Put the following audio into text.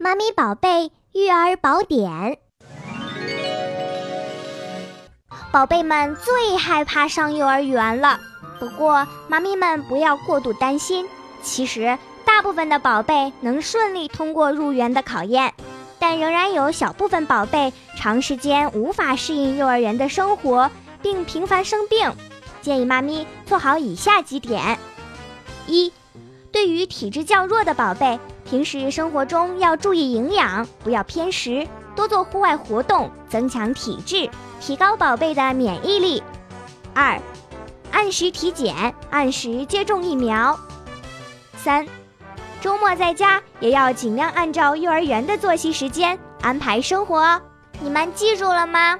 妈咪宝贝育儿宝典。宝贝们最害怕上幼儿园了，不过妈咪们不要过度担心。其实大部分的宝贝能顺利通过入园的考验，但仍然有小部分宝贝长时间无法适应幼儿园的生活，并频繁生病。建议妈咪做好以下几点：一、对于体质较弱的宝贝，平时生活中要注意营养，不要偏食，多做户外活动，增强体质，提高宝贝的免疫力。二、按时体检，按时接种疫苗。三、周末在家也要尽量按照幼儿园的作息时间安排生活哦。你们记住了吗？